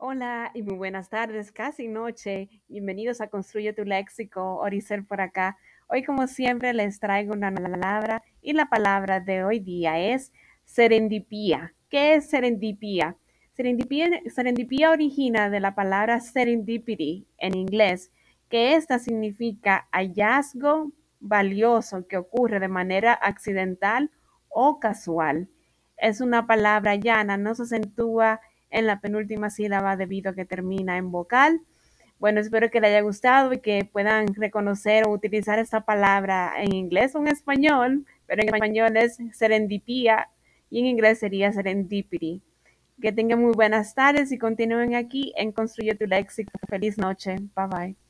Hola y muy buenas tardes, casi noche. Bienvenidos a Construye tu Léxico, Oricel por acá. Hoy, como siempre, les traigo una palabra y la palabra de hoy día es serendipía. ¿Qué es serendipía? Serendipía, serendipía origina de la palabra serendipity en inglés, que esta significa hallazgo valioso que ocurre de manera accidental o casual. Es una palabra llana, no se acentúa en la penúltima sílaba debido a que termina en vocal. Bueno, espero que les haya gustado y que puedan reconocer o utilizar esta palabra en inglés o en español, pero en español es serendipia y en inglés sería serendipity. Que tengan muy buenas tardes y continúen aquí en Construye tu Léxico. Feliz noche. Bye bye.